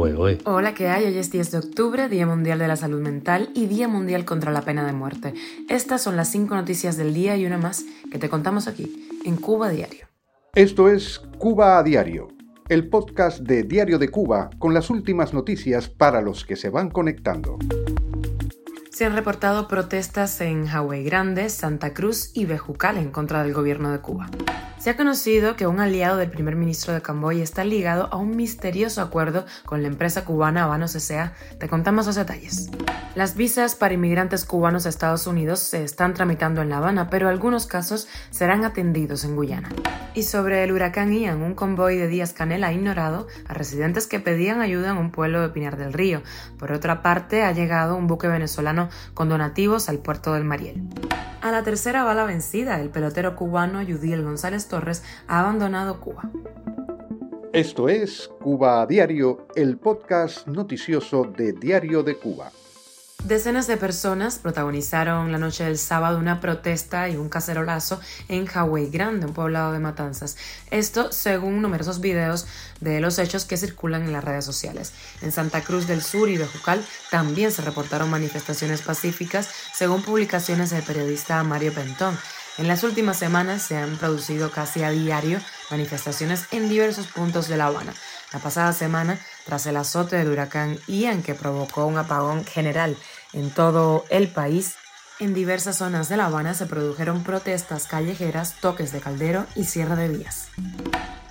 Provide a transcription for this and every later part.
Hola, ¿qué hay? Hoy es 10 de octubre, Día Mundial de la Salud Mental y Día Mundial contra la Pena de Muerte. Estas son las cinco noticias del día y una más que te contamos aquí, en Cuba Diario. Esto es Cuba a Diario, el podcast de Diario de Cuba con las últimas noticias para los que se van conectando. Se han reportado protestas en Hawái Grande, Santa Cruz y Bejucal en contra del gobierno de Cuba. Se ha conocido que un aliado del primer ministro de Camboya está ligado a un misterioso acuerdo con la empresa cubana Habanos S.A. Te contamos los detalles. Las visas para inmigrantes cubanos a Estados Unidos se están tramitando en La Habana, pero algunos casos serán atendidos en Guyana. Y sobre el huracán Ian, un convoy de Díaz Canel ha ignorado a residentes que pedían ayuda en un pueblo de Pinar del Río. Por otra parte, ha llegado un buque venezolano con donativos al puerto del Mariel. A la tercera bala vencida, el pelotero cubano Yudiel González Torres ha abandonado Cuba. Esto es Cuba a Diario, el podcast noticioso de Diario de Cuba. Decenas de personas protagonizaron la noche del sábado una protesta y un cacerolazo en Hawái Grande, un poblado de Matanzas. Esto según numerosos videos de los hechos que circulan en las redes sociales. En Santa Cruz del Sur y Bejucal también se reportaron manifestaciones pacíficas, según publicaciones del periodista Mario Pentón. En las últimas semanas se han producido casi a diario manifestaciones en diversos puntos de La Habana. La pasada semana, tras el azote del huracán Ian que provocó un apagón general en todo el país, en diversas zonas de La Habana se produjeron protestas callejeras, toques de caldero y cierre de vías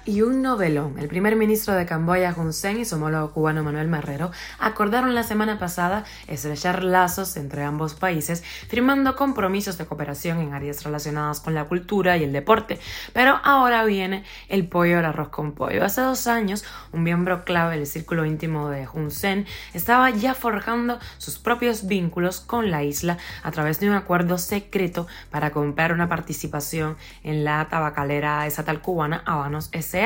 y un novelón. El primer ministro de Camboya, Hun Sen, y su homólogo cubano Manuel Marrero acordaron la semana pasada estrechar lazos entre ambos países, firmando compromisos de cooperación en áreas relacionadas con la cultura y el deporte. Pero ahora viene el pollo al arroz con pollo. Hace dos años, un miembro clave del círculo íntimo de Hun Sen estaba ya forjando sus propios vínculos con la isla a través de un acuerdo secreto para comprar una participación en la tabacalera estatal cubana Habanos S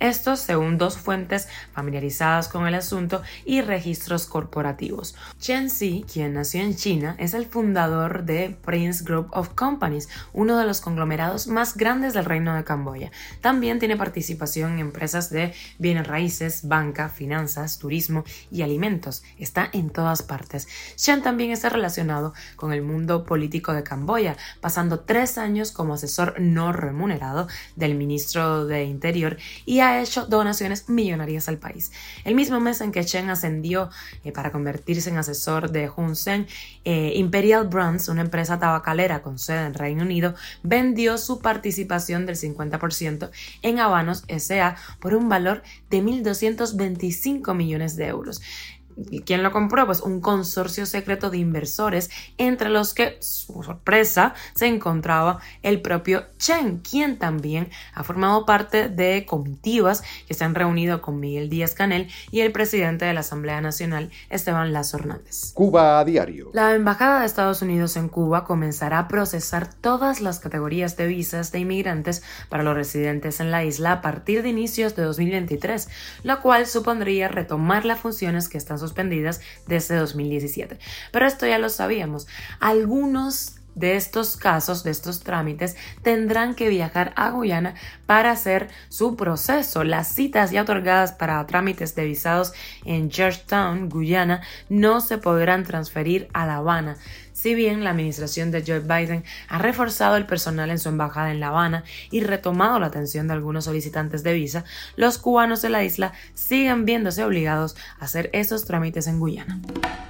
esto según dos fuentes familiarizadas con el asunto y registros corporativos. Chen Xi, quien nació en China, es el fundador de Prince Group of Companies, uno de los conglomerados más grandes del reino de Camboya. También tiene participación en empresas de bienes raíces, banca, finanzas, turismo y alimentos. Está en todas partes. Chen también está relacionado con el mundo político de Camboya, pasando tres años como asesor no remunerado del ministro de Interior y ha hecho donaciones millonarias al país. El mismo mes en que Chen ascendió eh, para convertirse en asesor de Hun Sen, eh, Imperial Brands, una empresa tabacalera con sede en Reino Unido, vendió su participación del 50% en Habanos SA por un valor de 1.225 millones de euros. ¿Quién lo compró? Pues un consorcio secreto de inversores, entre los que, su sorpresa, se encontraba el propio Chen, quien también ha formado parte de comitivas que se han reunido con Miguel Díaz Canel y el presidente de la Asamblea Nacional, Esteban Lazo Hernández. Cuba a diario. La Embajada de Estados Unidos en Cuba comenzará a procesar todas las categorías de visas de inmigrantes para los residentes en la isla a partir de inicios de 2023, lo cual supondría retomar las funciones que están suspendidas desde 2017. Pero esto ya lo sabíamos. Algunos de estos casos, de estos trámites, tendrán que viajar a Guyana para hacer su proceso. Las citas ya otorgadas para trámites de visados en Georgetown, Guyana, no se podrán transferir a La Habana, si bien la administración de Joe Biden ha reforzado el personal en su embajada en La Habana y retomado la atención de algunos solicitantes de visa, los cubanos de la isla siguen viéndose obligados a hacer esos trámites en Guyana.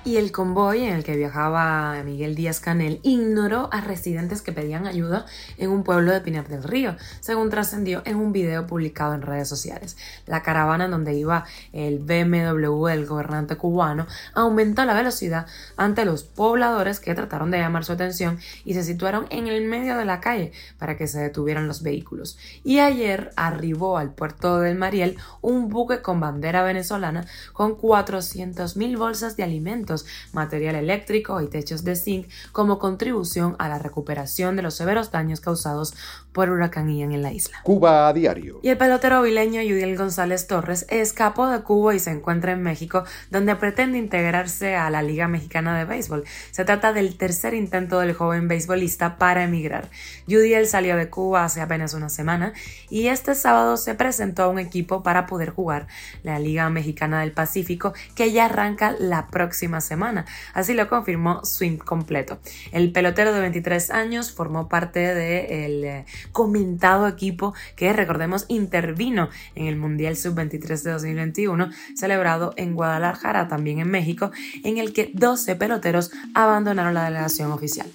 Y el convoy en el que viajaba Miguel Díaz Canel ignoró a residentes que pedían ayuda en un pueblo de Pinar del Río, según trascendió en un video publicado en redes sociales. La caravana en donde iba el BMW del gobernante cubano aumentó la velocidad ante los pobladores que trataron de llamar su atención y se situaron en el medio de la calle para que se detuvieran los vehículos. Y ayer arribó al puerto del Mariel un buque con bandera venezolana con 400.000 bolsas de alimentos, material eléctrico y techos de zinc como contribución a la recuperación de los severos daños causados por huracán Ian en la isla. Cuba a diario. Y el pelotero vileño Yudiel González Torres escapó de Cuba y se encuentra en México, donde pretende integrarse a la Liga Mexicana de Béisbol. Se trata del el tercer intento del joven beisbolista para emigrar. Judiel salió de Cuba hace apenas una semana y este sábado se presentó a un equipo para poder jugar la Liga Mexicana del Pacífico que ya arranca la próxima semana. Así lo confirmó Swing Completo. El pelotero de 23 años formó parte del eh, comentado equipo que recordemos intervino en el Mundial Sub-23 de 2021 celebrado en Guadalajara, también en México, en el que 12 peloteros abandonaron la delegación oficial.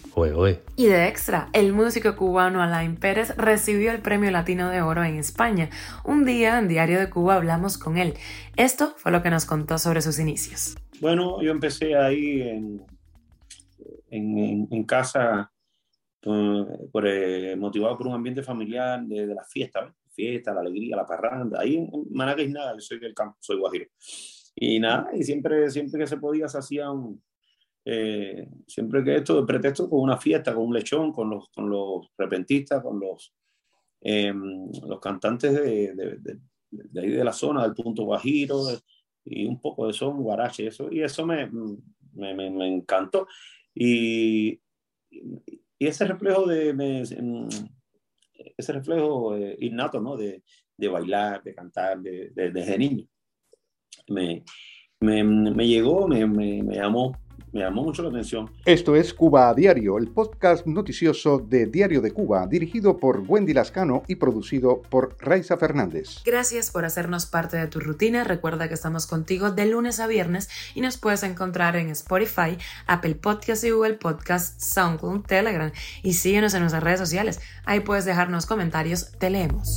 Y de extra, el músico cubano Alain Pérez recibió el Premio Latino de Oro en España. Un día en Diario de Cuba hablamos con él. Esto fue lo que nos contó sobre sus inicios. Bueno, yo empecé ahí en, en, casa por, eh, motivado por un ambiente familiar de, la fiesta, fiesta, la alegría, la parranda. Ahí en Manacas nada, yo soy del campo, soy guajiro. Y nada, y siempre, siempre que se podía se hacía un, eh, siempre que esto de pretexto con una fiesta, con un lechón, con los, con los repentistas, con los, em, los cantantes de, de, de, ahí de la zona, del punto Guajiro, y un poco de son, guarache, eso, y eso me, me, me, encantó. Y, y, ese reflejo de, ese reflejo eh, innato, ¿no? De, de, bailar, de cantar, de, desde niño, me, me, me llegó, me, me, me llamó me llamó mucho la atención. Esto es Cuba a Diario, el podcast noticioso de Diario de Cuba, dirigido por Wendy Lascano y producido por Raiza Fernández. Gracias por hacernos parte de tu rutina. Recuerda que estamos contigo de lunes a viernes y nos puedes encontrar en Spotify, Apple Podcasts y Google Podcasts, SoundCloud, Telegram y síguenos en nuestras redes sociales. Ahí puedes dejarnos comentarios, te leemos.